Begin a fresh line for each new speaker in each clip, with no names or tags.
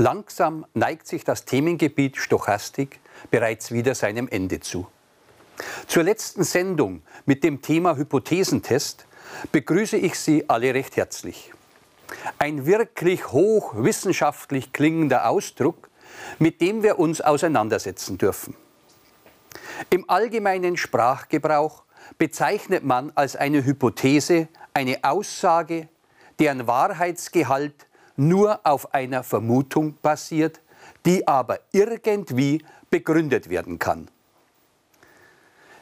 Langsam neigt sich das Themengebiet Stochastik bereits wieder seinem Ende zu. Zur letzten Sendung mit dem Thema Hypothesentest begrüße ich Sie alle recht herzlich. Ein wirklich hochwissenschaftlich klingender Ausdruck, mit dem wir uns auseinandersetzen dürfen. Im allgemeinen Sprachgebrauch bezeichnet man als eine Hypothese eine Aussage, deren Wahrheitsgehalt nur auf einer Vermutung basiert, die aber irgendwie begründet werden kann.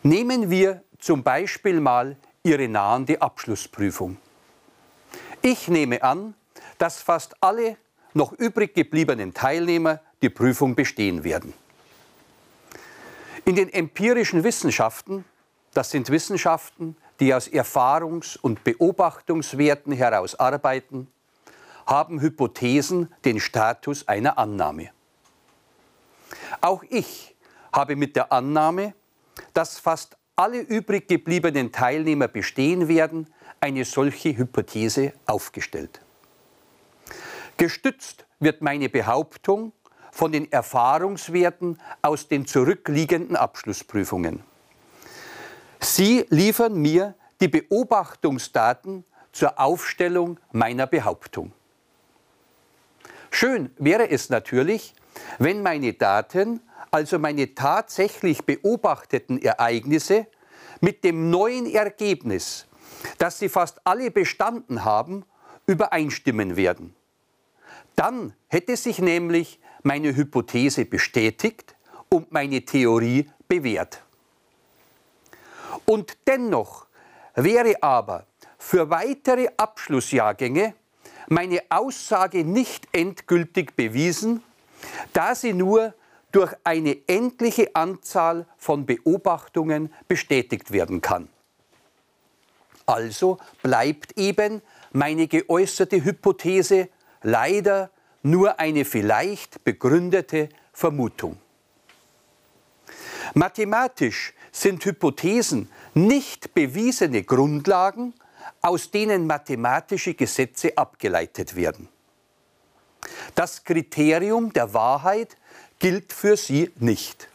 Nehmen wir zum Beispiel mal Ihre nahende Abschlussprüfung. Ich nehme an, dass fast alle noch übrig gebliebenen Teilnehmer die Prüfung bestehen werden. In den empirischen Wissenschaften, das sind Wissenschaften, die aus Erfahrungs- und Beobachtungswerten heraus arbeiten, haben Hypothesen den Status einer Annahme. Auch ich habe mit der Annahme, dass fast alle übrig gebliebenen Teilnehmer bestehen werden, eine solche Hypothese aufgestellt. Gestützt wird meine Behauptung von den Erfahrungswerten aus den zurückliegenden Abschlussprüfungen. Sie liefern mir die Beobachtungsdaten zur Aufstellung meiner Behauptung. Schön wäre es natürlich, wenn meine Daten, also meine tatsächlich beobachteten Ereignisse, mit dem neuen Ergebnis, dass sie fast alle bestanden haben, übereinstimmen werden. Dann hätte sich nämlich meine Hypothese bestätigt und meine Theorie bewährt. Und dennoch wäre aber für weitere Abschlussjahrgänge meine Aussage nicht endgültig bewiesen, da sie nur durch eine endliche Anzahl von Beobachtungen bestätigt werden kann. Also bleibt eben meine geäußerte Hypothese leider nur eine vielleicht begründete Vermutung. Mathematisch sind Hypothesen nicht bewiesene Grundlagen, aus denen mathematische Gesetze abgeleitet werden. Das Kriterium der Wahrheit gilt für sie nicht.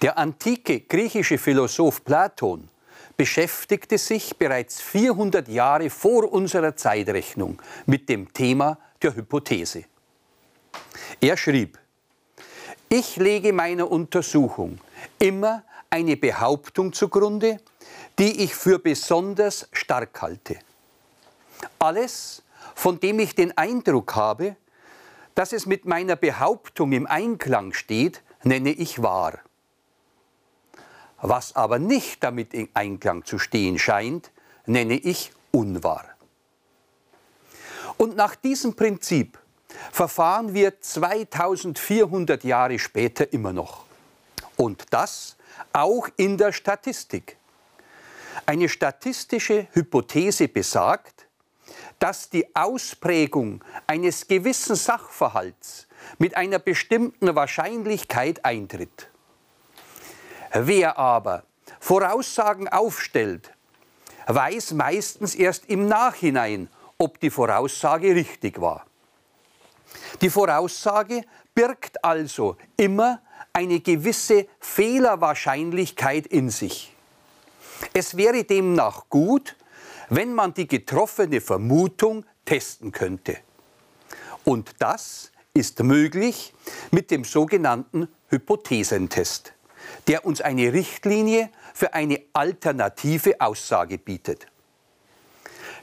Der antike griechische Philosoph Platon beschäftigte sich bereits 400 Jahre vor unserer Zeitrechnung mit dem Thema der Hypothese. Er schrieb, ich lege meiner Untersuchung immer eine Behauptung zugrunde, die ich für besonders stark halte. Alles, von dem ich den Eindruck habe, dass es mit meiner Behauptung im Einklang steht, nenne ich wahr. Was aber nicht damit in Einklang zu stehen scheint, nenne ich unwahr. Und nach diesem Prinzip verfahren wir 2400 Jahre später immer noch. Und das auch in der Statistik. Eine statistische Hypothese besagt, dass die Ausprägung eines gewissen Sachverhalts mit einer bestimmten Wahrscheinlichkeit eintritt. Wer aber Voraussagen aufstellt, weiß meistens erst im Nachhinein, ob die Voraussage richtig war. Die Voraussage birgt also immer eine gewisse Fehlerwahrscheinlichkeit in sich. Es wäre demnach gut, wenn man die getroffene Vermutung testen könnte. Und das ist möglich mit dem sogenannten Hypothesentest, der uns eine Richtlinie für eine alternative Aussage bietet.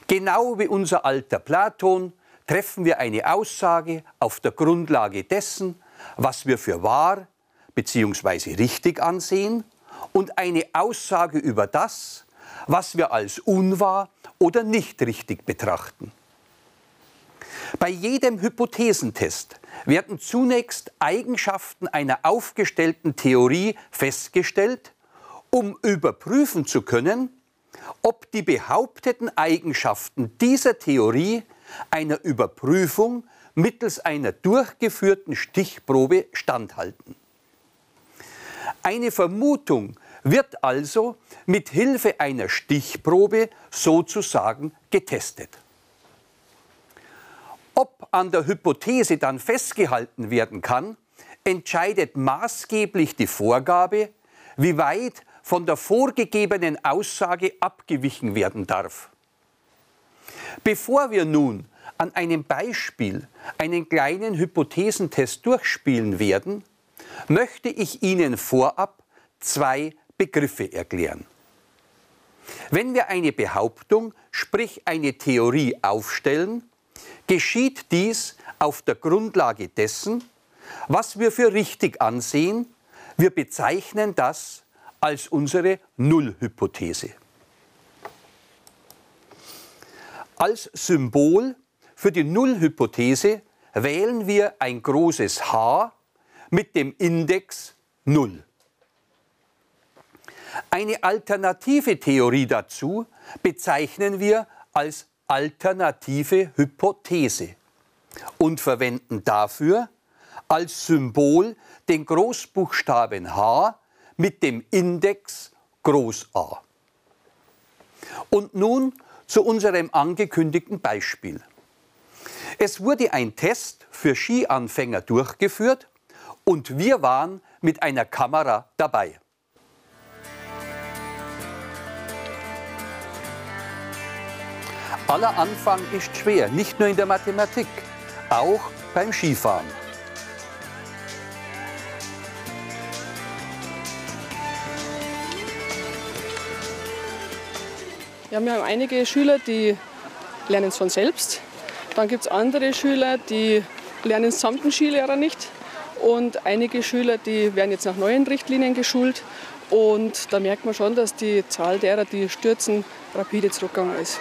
Genau wie unser alter Platon treffen wir eine Aussage auf der Grundlage dessen, was wir für wahr bzw. richtig ansehen und eine Aussage über das, was wir als unwahr oder nicht richtig betrachten. Bei jedem Hypothesentest werden zunächst Eigenschaften einer aufgestellten Theorie festgestellt, um überprüfen zu können, ob die behaupteten Eigenschaften dieser Theorie einer Überprüfung mittels einer durchgeführten Stichprobe standhalten. Eine Vermutung wird also mit Hilfe einer Stichprobe sozusagen getestet. Ob an der Hypothese dann festgehalten werden kann, entscheidet maßgeblich die Vorgabe, wie weit von der vorgegebenen Aussage abgewichen werden darf. Bevor wir nun an einem Beispiel einen kleinen Hypothesentest durchspielen werden, möchte ich Ihnen vorab zwei Begriffe erklären. Wenn wir eine Behauptung, sprich eine Theorie aufstellen, geschieht dies auf der Grundlage dessen, was wir für richtig ansehen. Wir bezeichnen das als unsere Nullhypothese. Als Symbol für die Nullhypothese wählen wir ein großes H mit dem Index 0. Eine alternative Theorie dazu bezeichnen wir als alternative Hypothese und verwenden dafür als Symbol den Großbuchstaben H mit dem Index Groß A. Und nun zu unserem angekündigten Beispiel. Es wurde ein Test für Skianfänger durchgeführt und wir waren mit einer Kamera dabei. Aller Anfang ist schwer, nicht nur in der Mathematik, auch beim Skifahren.
Wir haben ja einige Schüler, die lernen es von selbst. Dann gibt es andere Schüler, die lernen es samt dem Skilehrer nicht. Und einige Schüler, die werden jetzt nach neuen Richtlinien geschult. Und da merkt man schon, dass die Zahl derer, die stürzen, rapide zurückgegangen ist.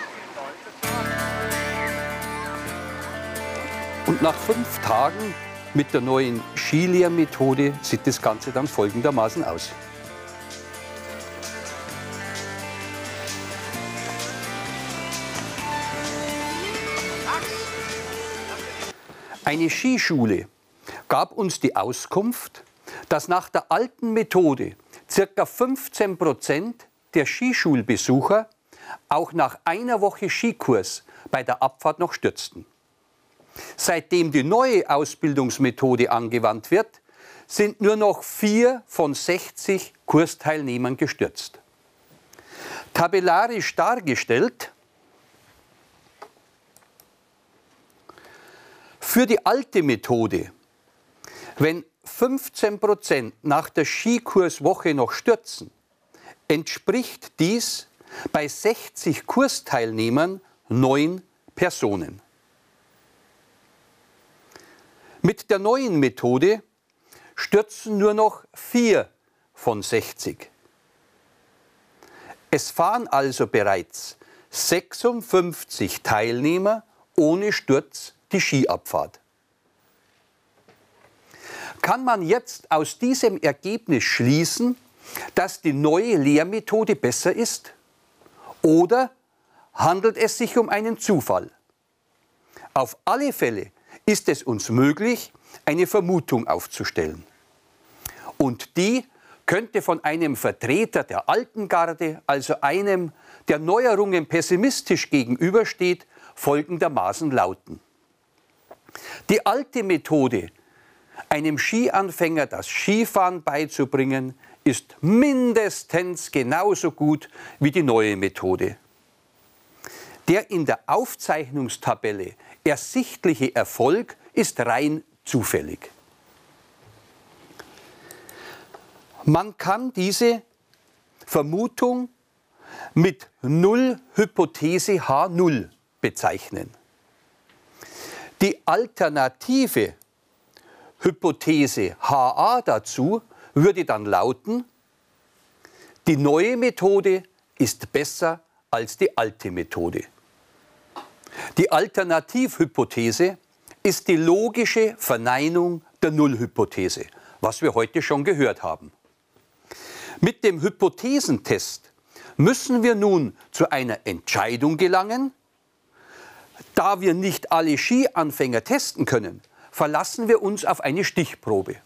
Und nach fünf Tagen mit der neuen Skilehrmethode sieht das Ganze dann folgendermaßen aus. Eine Skischule gab uns die Auskunft, dass nach der alten Methode ca. 15 Prozent der Skischulbesucher auch nach einer Woche Skikurs bei der Abfahrt noch stürzten. Seitdem die neue Ausbildungsmethode angewandt wird, sind nur noch vier von 60 Kursteilnehmern gestürzt. Tabellarisch dargestellt Für die alte Methode, wenn 15 Prozent nach der Skikurswoche noch stürzen, entspricht dies bei 60 Kursteilnehmern neun Personen. Mit der neuen Methode stürzen nur noch vier von 60. Es fahren also bereits 56 Teilnehmer ohne Sturz die Skiabfahrt. Kann man jetzt aus diesem Ergebnis schließen, dass die neue Lehrmethode besser ist? Oder handelt es sich um einen Zufall? Auf alle Fälle ist es uns möglich, eine Vermutung aufzustellen. Und die könnte von einem Vertreter der alten Garde, also einem, der Neuerungen pessimistisch gegenübersteht, folgendermaßen lauten. Die alte Methode, einem Skianfänger das Skifahren beizubringen, ist mindestens genauso gut wie die neue Methode. Der in der Aufzeichnungstabelle ersichtliche Erfolg ist rein zufällig. Man kann diese Vermutung mit Null-Hypothese H0 bezeichnen. Die alternative Hypothese HA dazu würde dann lauten, die neue Methode ist besser als die alte Methode. Die Alternativhypothese ist die logische Verneinung der Nullhypothese, was wir heute schon gehört haben. Mit dem Hypothesentest müssen wir nun zu einer Entscheidung gelangen, da wir nicht alle Skianfänger testen können, verlassen wir uns auf eine Stichprobe.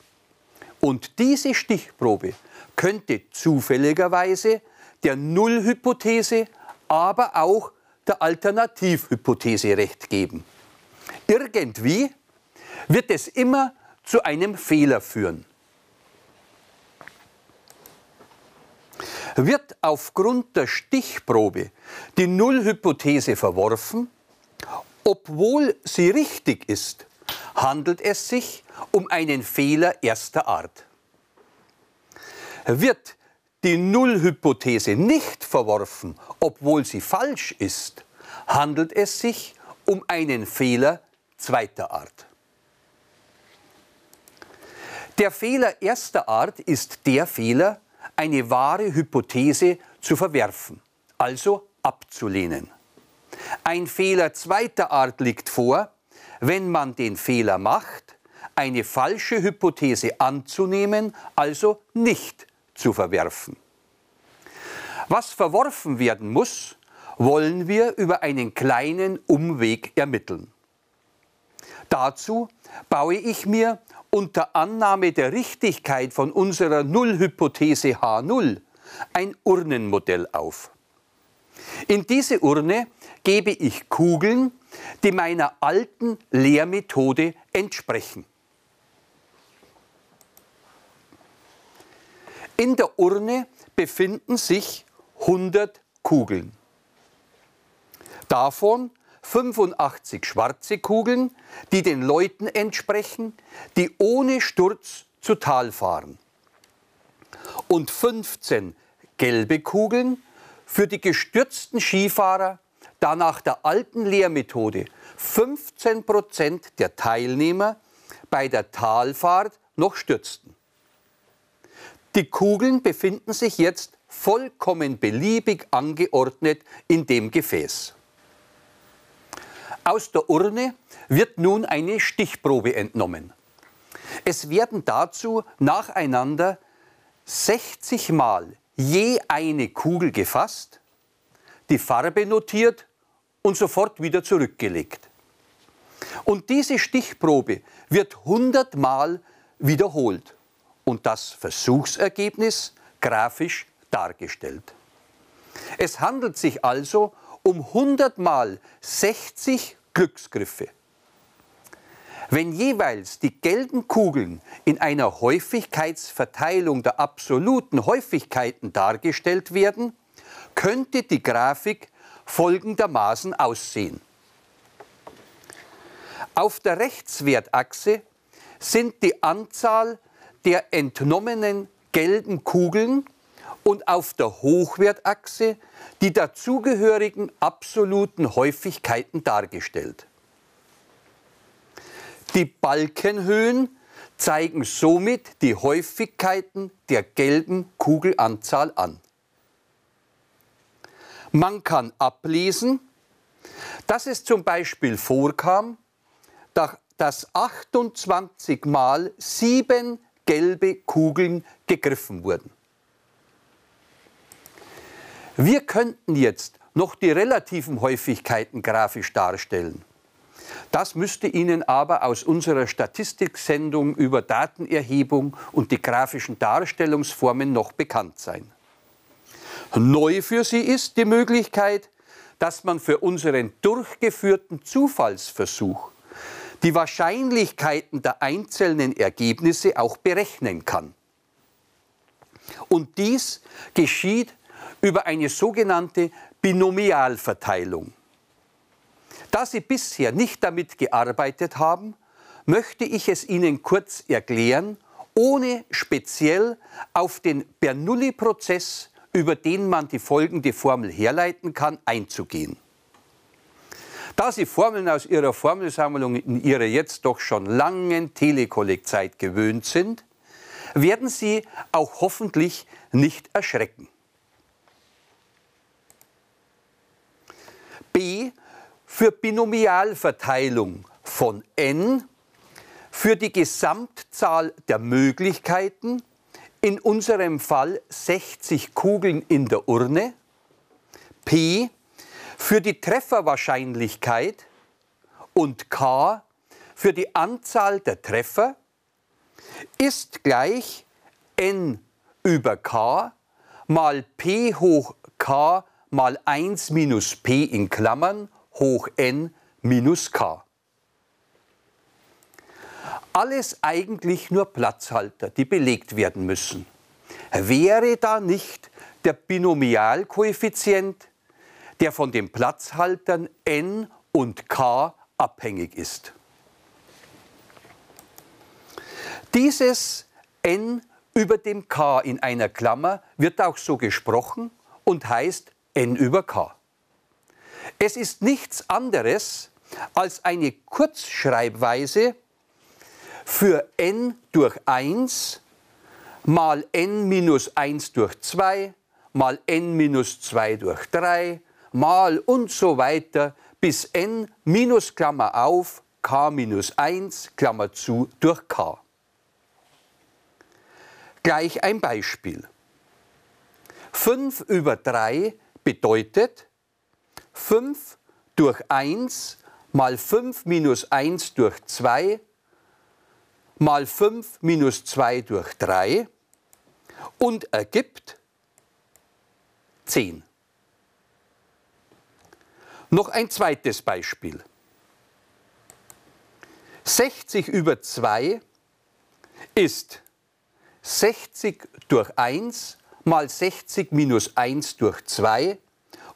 Und diese Stichprobe könnte zufälligerweise der Nullhypothese, aber auch der Alternativhypothese recht geben. Irgendwie wird es immer zu einem Fehler führen. Wird aufgrund der Stichprobe die Nullhypothese verworfen, obwohl sie richtig ist, handelt es sich um einen Fehler erster Art. Wird die Nullhypothese nicht verworfen, obwohl sie falsch ist, handelt es sich um einen Fehler zweiter Art. Der Fehler erster Art ist der Fehler, eine wahre Hypothese zu verwerfen, also abzulehnen. Ein Fehler zweiter Art liegt vor, wenn man den Fehler macht, eine falsche Hypothese anzunehmen, also nicht zu verwerfen. Was verworfen werden muss, wollen wir über einen kleinen Umweg ermitteln. Dazu baue ich mir unter Annahme der Richtigkeit von unserer Nullhypothese H0 ein Urnenmodell auf. In diese Urne gebe ich Kugeln, die meiner alten Lehrmethode entsprechen. In der Urne befinden sich 100 Kugeln. Davon 85 schwarze Kugeln, die den Leuten entsprechen, die ohne Sturz zu Tal fahren. Und 15 gelbe Kugeln für die gestürzten Skifahrer, da nach der alten Lehrmethode 15 Prozent der Teilnehmer bei der Talfahrt noch stürzten. Die Kugeln befinden sich jetzt vollkommen beliebig angeordnet in dem Gefäß. Aus der Urne wird nun eine Stichprobe entnommen. Es werden dazu nacheinander 60 Mal je eine Kugel gefasst, die Farbe notiert und sofort wieder zurückgelegt. Und diese Stichprobe wird 100 Mal wiederholt und das Versuchsergebnis grafisch dargestellt. Es handelt sich also um 100 mal 60 Glücksgriffe. Wenn jeweils die gelben Kugeln in einer Häufigkeitsverteilung der absoluten Häufigkeiten dargestellt werden, könnte die Grafik folgendermaßen aussehen. Auf der Rechtswertachse sind die Anzahl der entnommenen gelben Kugeln und auf der Hochwertachse die dazugehörigen absoluten Häufigkeiten dargestellt. Die Balkenhöhen zeigen somit die Häufigkeiten der gelben Kugelanzahl an. Man kann ablesen, dass es zum Beispiel vorkam, dass 28 Mal sieben gelbe Kugeln gegriffen wurden. Wir könnten jetzt noch die relativen Häufigkeiten grafisch darstellen. Das müsste Ihnen aber aus unserer Statistiksendung über Datenerhebung und die grafischen Darstellungsformen noch bekannt sein. Neu für Sie ist die Möglichkeit, dass man für unseren durchgeführten Zufallsversuch die Wahrscheinlichkeiten der einzelnen Ergebnisse auch berechnen kann. Und dies geschieht über eine sogenannte Binomialverteilung. Da Sie bisher nicht damit gearbeitet haben, möchte ich es Ihnen kurz erklären, ohne speziell auf den Bernoulli-Prozess, über den man die folgende Formel herleiten kann, einzugehen. Da Sie Formeln aus Ihrer Formelsammlung in Ihrer jetzt doch schon langen Telekollegzeit gewöhnt sind, werden Sie auch hoffentlich nicht erschrecken. B für Binomialverteilung von n für die Gesamtzahl der Möglichkeiten, in unserem Fall 60 Kugeln in der Urne, P für die Trefferwahrscheinlichkeit und K für die Anzahl der Treffer ist gleich n über k mal p hoch k mal 1 minus p in Klammern hoch n minus k. Alles eigentlich nur Platzhalter, die belegt werden müssen. Wäre da nicht der Binomialkoeffizient, der von den Platzhaltern n und k abhängig ist? Dieses n über dem k in einer Klammer wird auch so gesprochen und heißt n über k. Es ist nichts anderes als eine Kurzschreibweise für n durch 1 mal n minus 1 durch 2 mal n minus 2 durch 3 mal und so weiter bis n minus Klammer auf k minus 1 Klammer zu durch k. Gleich ein Beispiel. 5 über 3 bedeutet 5 durch 1 mal 5 minus 1 durch 2 mal 5 minus 2 durch 3 und ergibt 10. Noch ein zweites Beispiel. 60 über 2 ist 60 durch 1 mal 60 minus 1 durch 2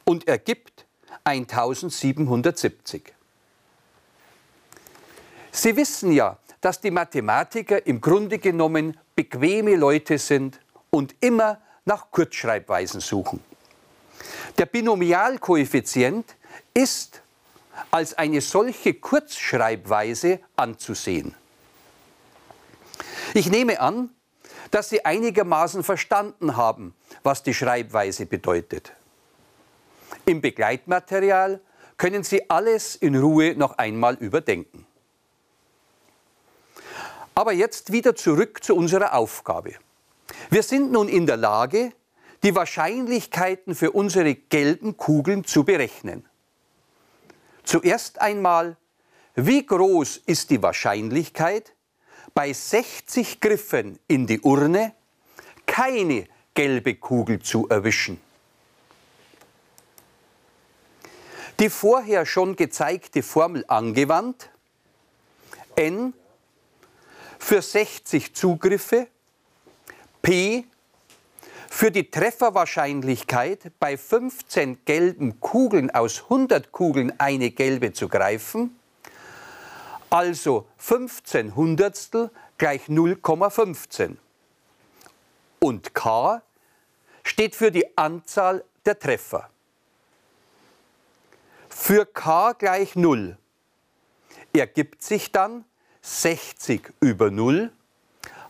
und ergibt 1770. Sie wissen ja, dass die Mathematiker im Grunde genommen bequeme Leute sind und immer nach Kurzschreibweisen suchen. Der Binomialkoeffizient ist als eine solche Kurzschreibweise anzusehen. Ich nehme an, dass Sie einigermaßen verstanden haben, was die Schreibweise bedeutet. Im Begleitmaterial können Sie alles in Ruhe noch einmal überdenken. Aber jetzt wieder zurück zu unserer Aufgabe. Wir sind nun in der Lage, die Wahrscheinlichkeiten für unsere gelben Kugeln zu berechnen. Zuerst einmal, wie groß ist die Wahrscheinlichkeit, bei 60 Griffen in die Urne keine gelbe Kugel zu erwischen? Die vorher schon gezeigte Formel angewandt, n für 60 Zugriffe, P für die Trefferwahrscheinlichkeit bei 15 gelben Kugeln aus 100 Kugeln eine gelbe zu greifen, also 15 Hundertstel gleich 0,15. Und K steht für die Anzahl der Treffer. Für k gleich 0 ergibt sich dann 60 über 0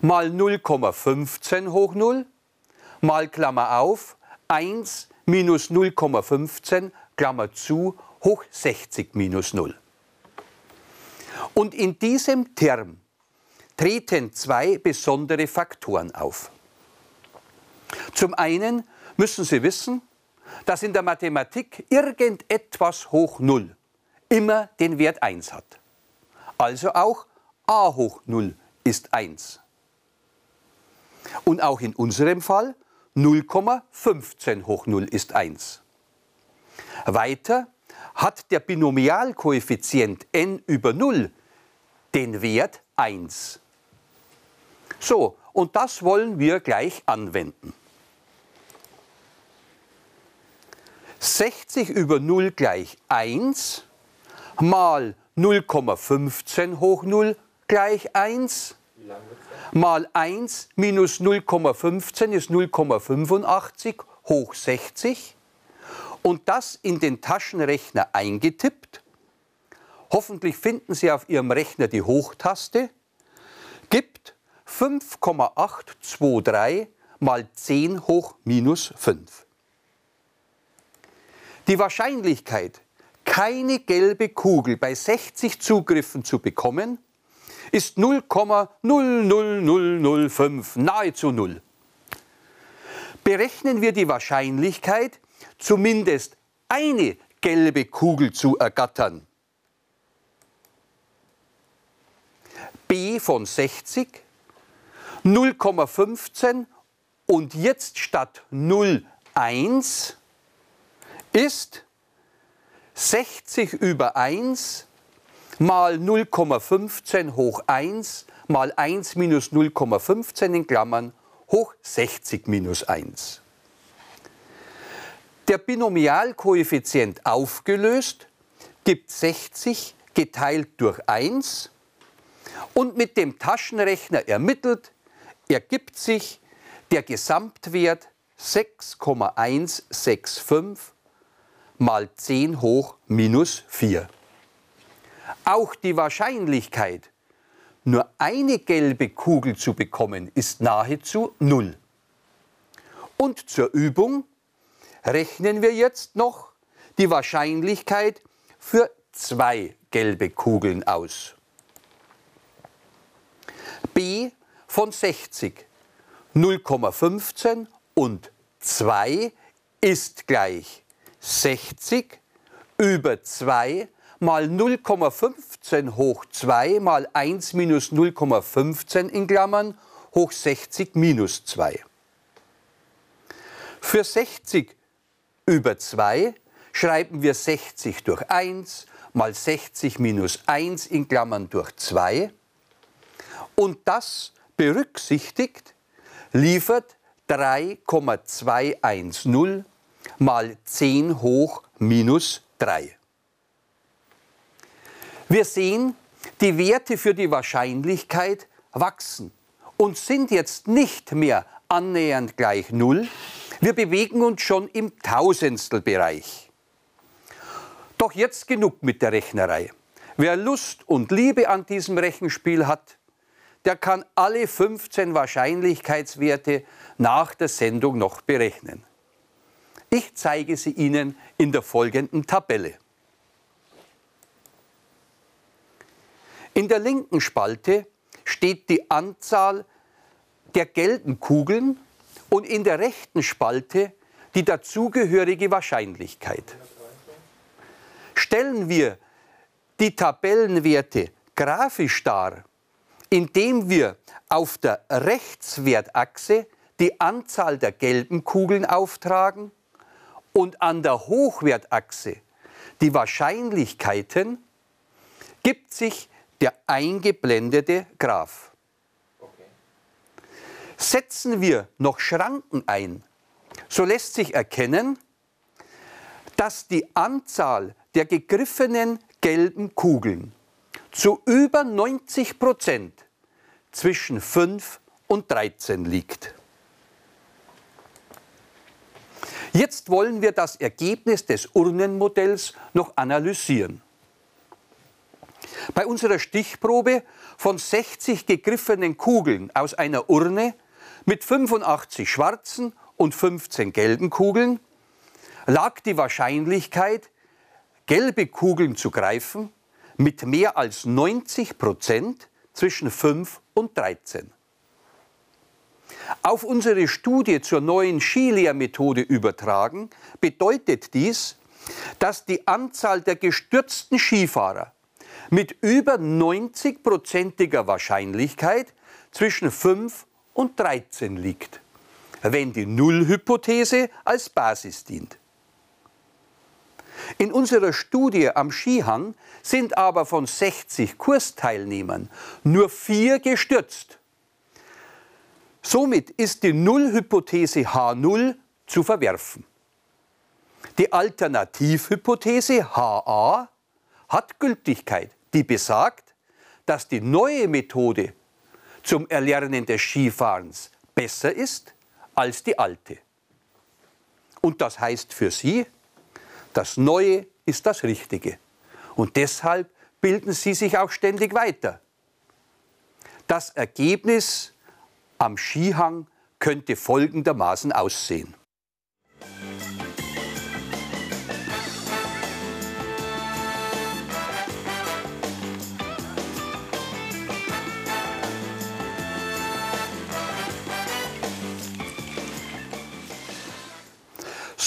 mal 0,15 hoch 0 mal Klammer auf 1 minus 0,15 Klammer zu hoch 60 minus 0. Und in diesem Term treten zwei besondere Faktoren auf. Zum einen müssen Sie wissen, dass in der Mathematik irgendetwas hoch 0 immer den Wert 1 hat. Also auch a hoch 0 ist 1. Und auch in unserem Fall 0,15 hoch 0 ist 1. Weiter hat der Binomialkoeffizient n über 0 den Wert 1. So, und das wollen wir gleich anwenden. 60 über 0 gleich 1 mal 0,15 hoch 0 gleich 1 mal 1 minus 0,15 ist 0,85 hoch 60 und das in den Taschenrechner eingetippt. Hoffentlich finden Sie auf Ihrem Rechner die Hochtaste. Gibt 5,823 mal 10 hoch minus 5. Die Wahrscheinlichkeit, keine gelbe Kugel bei 60 Zugriffen zu bekommen, ist 0,00005, nahezu null. Berechnen wir die Wahrscheinlichkeit, zumindest eine gelbe Kugel zu ergattern. B von 60, 0,15 und jetzt statt 0,1 ist 60 über 1 mal 0,15 hoch 1 mal 1 minus 0,15 in Klammern hoch 60 minus 1. Der Binomialkoeffizient aufgelöst gibt 60 geteilt durch 1 und mit dem Taschenrechner ermittelt ergibt sich der Gesamtwert 6,165 mal 10 hoch minus 4. Auch die Wahrscheinlichkeit, nur eine gelbe Kugel zu bekommen, ist nahezu null. Und zur Übung rechnen wir jetzt noch die Wahrscheinlichkeit für zwei gelbe Kugeln aus. b von 60, 0,15 und 2 ist gleich 60 über 2 mal 0,15 hoch 2 mal 1 minus 0,15 in Klammern hoch 60 minus 2. Für 60 über 2 schreiben wir 60 durch 1 mal 60 minus 1 in Klammern durch 2. Und das berücksichtigt liefert 3,210 mal 10 hoch minus 3. Wir sehen, die Werte für die Wahrscheinlichkeit wachsen und sind jetzt nicht mehr annähernd gleich Null. Wir bewegen uns schon im Tausendstelbereich. Doch jetzt genug mit der Rechnerei. Wer Lust und Liebe an diesem Rechenspiel hat, der kann alle 15 Wahrscheinlichkeitswerte nach der Sendung noch berechnen. Ich zeige sie Ihnen in der folgenden Tabelle. In der linken Spalte steht die Anzahl der gelben Kugeln und in der rechten Spalte die dazugehörige Wahrscheinlichkeit. Stellen wir die Tabellenwerte grafisch dar, indem wir auf der Rechtswertachse die Anzahl der gelben Kugeln auftragen und an der Hochwertachse die Wahrscheinlichkeiten, gibt sich der eingeblendete Graph. Setzen wir noch Schranken ein, so lässt sich erkennen, dass die Anzahl der gegriffenen gelben Kugeln zu über 90 Prozent zwischen 5 und 13 liegt. Jetzt wollen wir das Ergebnis des Urnenmodells noch analysieren. Bei unserer Stichprobe von 60 gegriffenen Kugeln aus einer Urne mit 85 schwarzen und 15 gelben Kugeln lag die Wahrscheinlichkeit, gelbe Kugeln zu greifen, mit mehr als 90 Prozent zwischen 5 und 13. Auf unsere Studie zur neuen Skilehrmethode übertragen, bedeutet dies, dass die Anzahl der gestürzten Skifahrer mit über 90-prozentiger Wahrscheinlichkeit zwischen 5 und 13 liegt, wenn die Nullhypothese als Basis dient. In unserer Studie am Skihang sind aber von 60 Kursteilnehmern nur vier gestürzt. Somit ist die Nullhypothese H0 zu verwerfen. Die Alternativhypothese HA hat Gültigkeit, die besagt, dass die neue Methode zum Erlernen des Skifahrens besser ist als die alte. Und das heißt für Sie, das Neue ist das Richtige. Und deshalb bilden sie sich auch ständig weiter. Das Ergebnis am Skihang könnte folgendermaßen aussehen.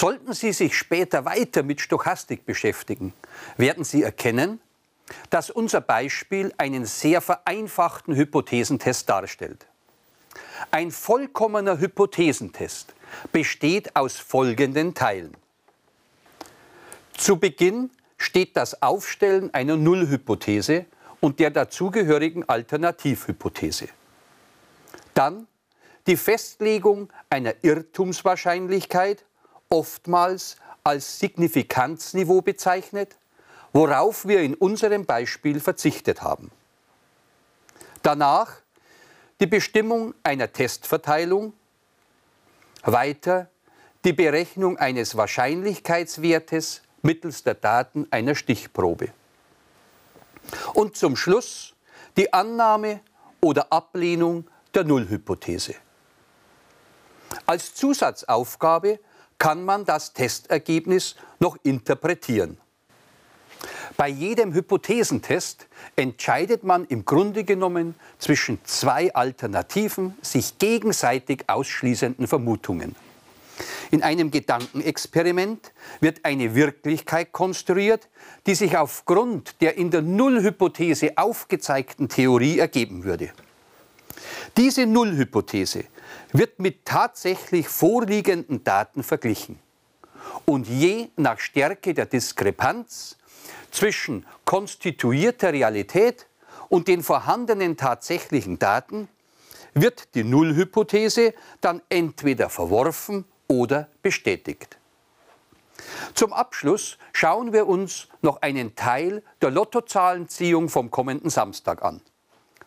Sollten Sie sich später weiter mit Stochastik beschäftigen, werden Sie erkennen, dass unser Beispiel einen sehr vereinfachten Hypothesentest darstellt. Ein vollkommener Hypothesentest besteht aus folgenden Teilen. Zu Beginn steht das Aufstellen einer Nullhypothese und der dazugehörigen Alternativhypothese. Dann die Festlegung einer Irrtumswahrscheinlichkeit, oftmals als Signifikanzniveau bezeichnet, worauf wir in unserem Beispiel verzichtet haben. Danach die Bestimmung einer Testverteilung, weiter die Berechnung eines Wahrscheinlichkeitswertes mittels der Daten einer Stichprobe. Und zum Schluss die Annahme oder Ablehnung der Nullhypothese. Als Zusatzaufgabe kann man das Testergebnis noch interpretieren. Bei jedem Hypothesentest entscheidet man im Grunde genommen zwischen zwei alternativen, sich gegenseitig ausschließenden Vermutungen. In einem Gedankenexperiment wird eine Wirklichkeit konstruiert, die sich aufgrund der in der Nullhypothese aufgezeigten Theorie ergeben würde. Diese Nullhypothese wird mit tatsächlich vorliegenden Daten verglichen. Und je nach Stärke der Diskrepanz zwischen konstituierter Realität und den vorhandenen tatsächlichen Daten wird die Nullhypothese dann entweder verworfen oder bestätigt. Zum Abschluss schauen wir uns noch einen Teil der Lottozahlenziehung vom kommenden Samstag an.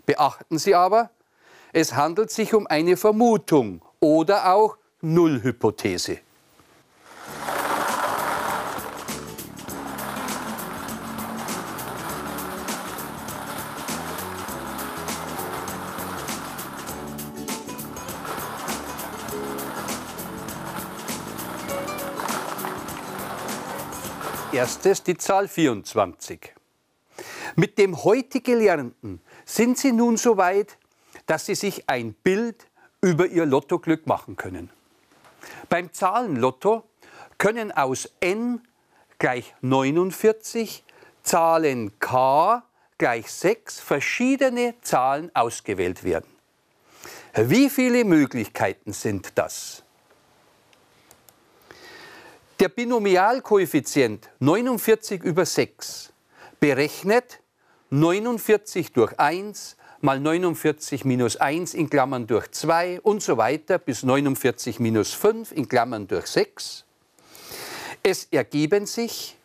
Beachten Sie aber, es handelt sich um eine Vermutung oder auch Nullhypothese. Erstes die Zahl 24. Mit dem heute Gelernten sind Sie nun so weit, dass Sie sich ein Bild über Ihr Lottoglück machen können. Beim Zahlenlotto können aus n gleich 49 Zahlen k gleich 6 verschiedene Zahlen ausgewählt werden. Wie viele Möglichkeiten sind das? Der Binomialkoeffizient 49 über 6 berechnet 49 durch 1 mal 49 minus 1 in Klammern durch 2 und so weiter bis 49 minus 5 in Klammern durch 6. Es ergeben sich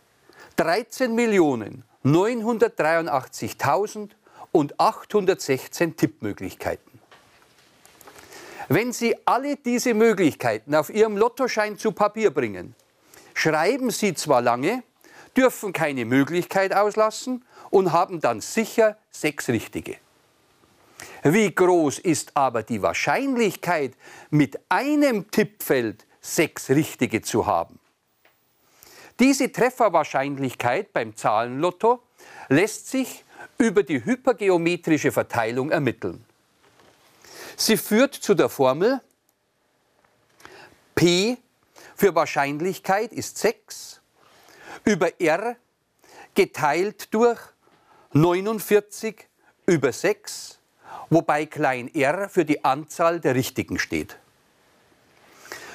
13.983.816 Tippmöglichkeiten. Wenn Sie alle diese Möglichkeiten auf Ihrem Lottoschein zu Papier bringen, schreiben sie zwar lange, dürfen keine Möglichkeit auslassen und haben dann sicher sechs richtige. Wie groß ist aber die Wahrscheinlichkeit, mit einem Tippfeld sechs richtige zu haben? Diese Trefferwahrscheinlichkeit beim Zahlenlotto lässt sich über die hypergeometrische Verteilung ermitteln. Sie führt zu der Formel P für Wahrscheinlichkeit ist 6 über r geteilt durch 49 über 6, wobei klein r für die Anzahl der Richtigen steht.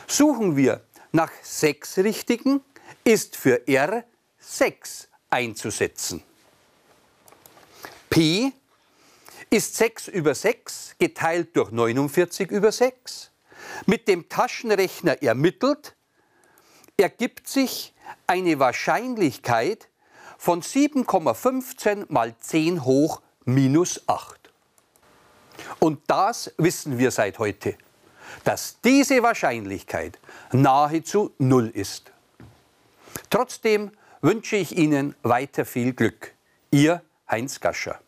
Suchen wir nach 6 Richtigen, ist für r 6 einzusetzen. P ist 6 über 6 geteilt durch 49 über 6. Mit dem Taschenrechner ermittelt ergibt sich eine Wahrscheinlichkeit von 7,15 mal 10 hoch minus 8. Und das wissen wir seit heute, dass diese Wahrscheinlichkeit nahezu null ist. Trotzdem wünsche ich Ihnen weiter viel Glück. Ihr Heinz Gascher.